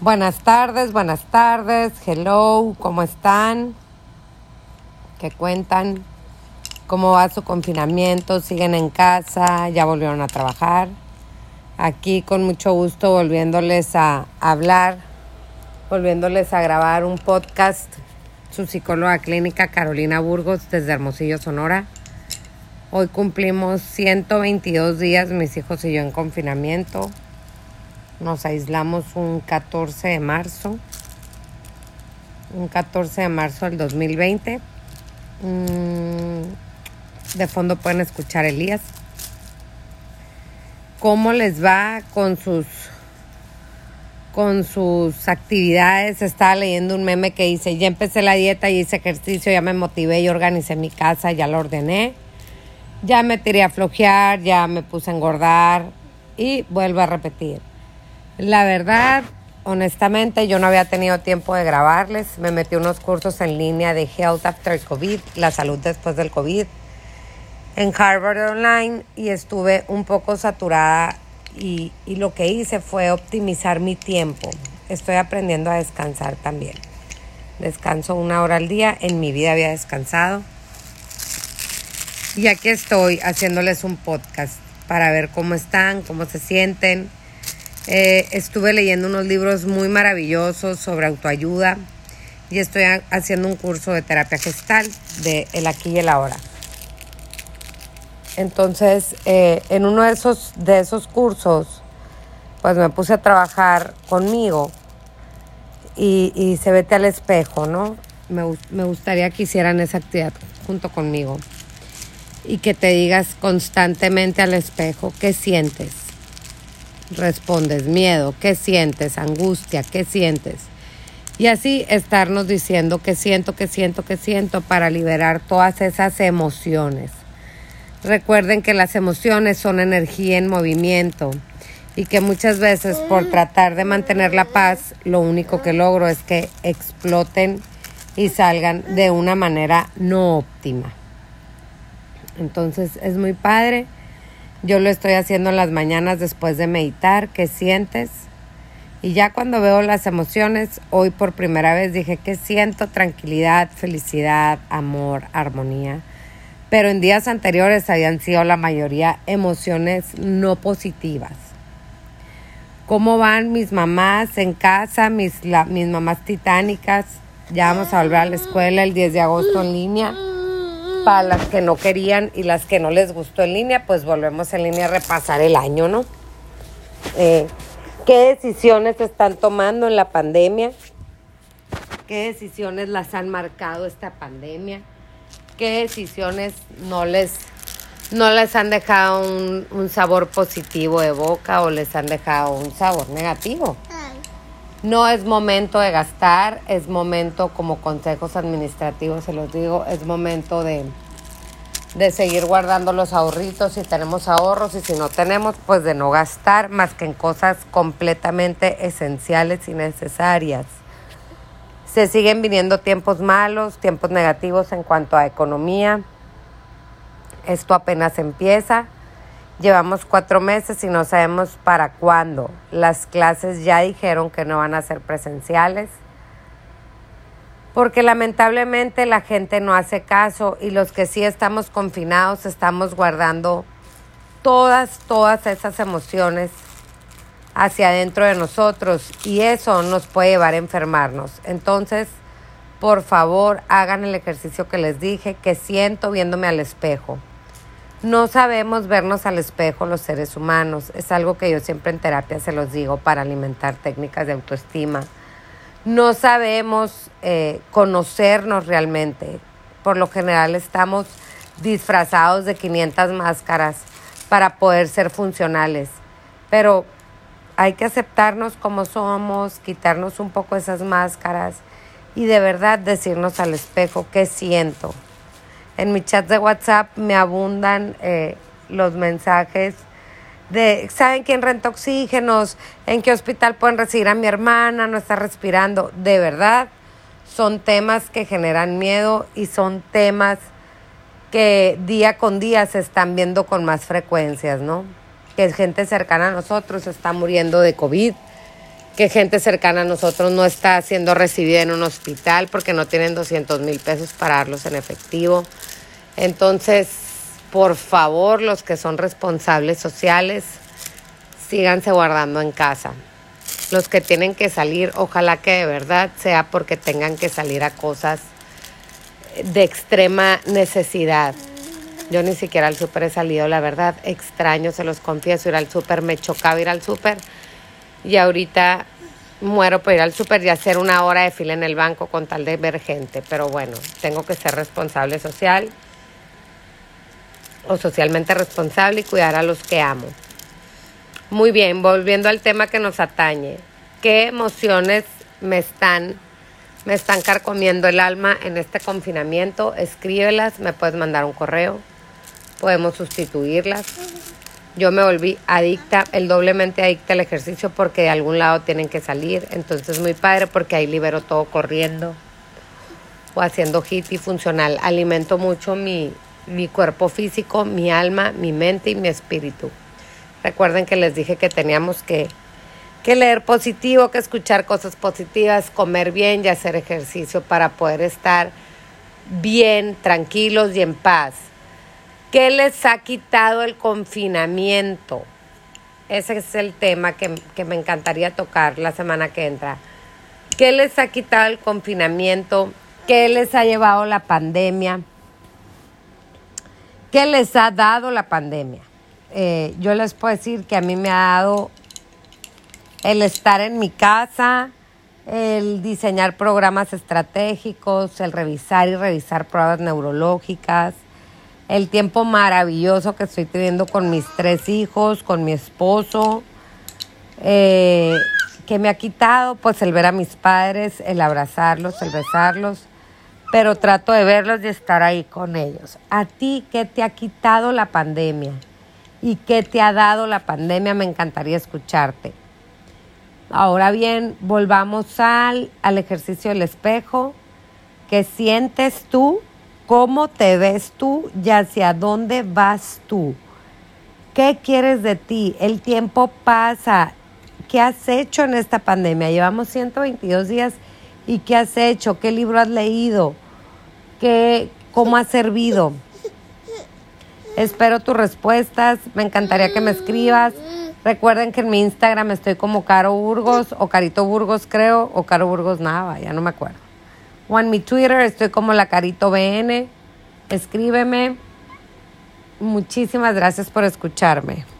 Buenas tardes, buenas tardes, hello, ¿cómo están? ¿Qué cuentan? ¿Cómo va su confinamiento? ¿Siguen en casa? ¿Ya volvieron a trabajar? Aquí con mucho gusto volviéndoles a hablar, volviéndoles a grabar un podcast, su psicóloga clínica Carolina Burgos desde Hermosillo, Sonora. Hoy cumplimos 122 días mis hijos y yo en confinamiento. Nos aislamos un 14 de marzo. Un 14 de marzo del 2020. Mm, de fondo pueden escuchar Elías. ¿Cómo les va con sus con sus actividades? Estaba leyendo un meme que dice, ya empecé la dieta y hice ejercicio, ya me motivé y organicé mi casa, ya lo ordené. Ya me tiré a flojear, ya me puse a engordar y vuelvo a repetir la verdad, honestamente, yo no había tenido tiempo de grabarles. Me metí unos cursos en línea de Health After COVID, la salud después del COVID, en Harvard Online y estuve un poco saturada y, y lo que hice fue optimizar mi tiempo. Estoy aprendiendo a descansar también. Descanso una hora al día. En mi vida había descansado. Y aquí estoy haciéndoles un podcast para ver cómo están, cómo se sienten eh, estuve leyendo unos libros muy maravillosos sobre autoayuda y estoy haciendo un curso de terapia gestal de el aquí y el ahora. Entonces, eh, en uno de esos, de esos cursos, pues me puse a trabajar conmigo y, y se vete al espejo, ¿no? Me, me gustaría que hicieran esa actividad junto conmigo y que te digas constantemente al espejo qué sientes respondes miedo, ¿qué sientes? Angustia, ¿qué sientes? Y así estarnos diciendo qué siento, qué siento, qué siento para liberar todas esas emociones. Recuerden que las emociones son energía en movimiento y que muchas veces por tratar de mantener la paz, lo único que logro es que exploten y salgan de una manera no óptima. Entonces es muy padre yo lo estoy haciendo en las mañanas después de meditar, ¿qué sientes? Y ya cuando veo las emociones, hoy por primera vez dije que siento tranquilidad, felicidad, amor, armonía. Pero en días anteriores habían sido la mayoría emociones no positivas. ¿Cómo van mis mamás en casa, mis, mis mamás titánicas? Ya vamos a volver a la escuela el 10 de agosto en línea para las que no querían y las que no les gustó en línea, pues volvemos en línea a repasar el año, ¿no? Eh, ¿Qué decisiones están tomando en la pandemia? ¿Qué decisiones las han marcado esta pandemia? ¿Qué decisiones no les, no les han dejado un sabor positivo de boca o les han dejado un sabor negativo? No es momento de gastar, es momento como consejos administrativos, se los digo, es momento de, de seguir guardando los ahorritos si tenemos ahorros y si no tenemos, pues de no gastar más que en cosas completamente esenciales y necesarias. Se siguen viniendo tiempos malos, tiempos negativos en cuanto a economía. Esto apenas empieza Llevamos cuatro meses y no sabemos para cuándo. Las clases ya dijeron que no van a ser presenciales porque lamentablemente la gente no hace caso y los que sí estamos confinados estamos guardando todas, todas esas emociones hacia adentro de nosotros y eso nos puede llevar a enfermarnos. Entonces, por favor, hagan el ejercicio que les dije, que siento viéndome al espejo. No sabemos vernos al espejo los seres humanos. Es algo que yo siempre en terapia se los digo para alimentar técnicas de autoestima. No sabemos eh, conocernos realmente. Por lo general estamos disfrazados de 500 máscaras para poder ser funcionales. Pero hay que aceptarnos como somos, quitarnos un poco esas máscaras y de verdad decirnos al espejo qué siento, en mi chat de WhatsApp me abundan eh, los mensajes de, ¿saben quién renta oxígenos? ¿En qué hospital pueden recibir a mi hermana? No está respirando. De verdad, son temas que generan miedo y son temas que día con día se están viendo con más frecuencias, ¿no? Que gente cercana a nosotros está muriendo de COVID que gente cercana a nosotros no está siendo recibida en un hospital porque no tienen 200 mil pesos para darlos en efectivo. Entonces, por favor, los que son responsables sociales, síganse guardando en casa. Los que tienen que salir, ojalá que de verdad sea porque tengan que salir a cosas de extrema necesidad. Yo ni siquiera al súper he salido, la verdad, extraño, se los confieso, ir al súper, me chocaba ir al súper y ahorita muero por ir al súper y hacer una hora de fila en el banco con tal de ver gente, pero bueno, tengo que ser responsable social o socialmente responsable y cuidar a los que amo. Muy bien, volviendo al tema que nos atañe. ¿Qué emociones me están me están carcomiendo el alma en este confinamiento? Escríbelas, me puedes mandar un correo. Podemos sustituirlas. Yo me volví adicta, el doblemente adicta al ejercicio porque de algún lado tienen que salir. Entonces muy padre porque ahí libero todo corriendo o haciendo hit y funcional. Alimento mucho mi, mi cuerpo físico, mi alma, mi mente y mi espíritu. Recuerden que les dije que teníamos que, que leer positivo, que escuchar cosas positivas, comer bien y hacer ejercicio para poder estar bien, tranquilos y en paz. ¿Qué les ha quitado el confinamiento? Ese es el tema que, que me encantaría tocar la semana que entra. ¿Qué les ha quitado el confinamiento? ¿Qué les ha llevado la pandemia? ¿Qué les ha dado la pandemia? Eh, yo les puedo decir que a mí me ha dado el estar en mi casa, el diseñar programas estratégicos, el revisar y revisar pruebas neurológicas, el tiempo maravilloso que estoy teniendo con mis tres hijos, con mi esposo, eh, que me ha quitado pues el ver a mis padres, el abrazarlos, el besarlos, pero trato de verlos y estar ahí con ellos. ¿A ti qué te ha quitado la pandemia? ¿Y qué te ha dado la pandemia? Me encantaría escucharte. Ahora bien, volvamos al, al ejercicio del espejo. ¿Qué sientes tú? ¿Cómo te ves tú y hacia dónde vas tú? ¿Qué quieres de ti? El tiempo pasa. ¿Qué has hecho en esta pandemia? Llevamos 122 días y ¿qué has hecho? ¿Qué libro has leído? ¿Qué, ¿Cómo has servido? Espero tus respuestas. Me encantaría que me escribas. Recuerden que en mi Instagram estoy como Caro Burgos o Carito Burgos creo o Caro Burgos Nava, ya no me acuerdo. O en mi Twitter estoy como la Carito BN. Escríbeme. Muchísimas gracias por escucharme.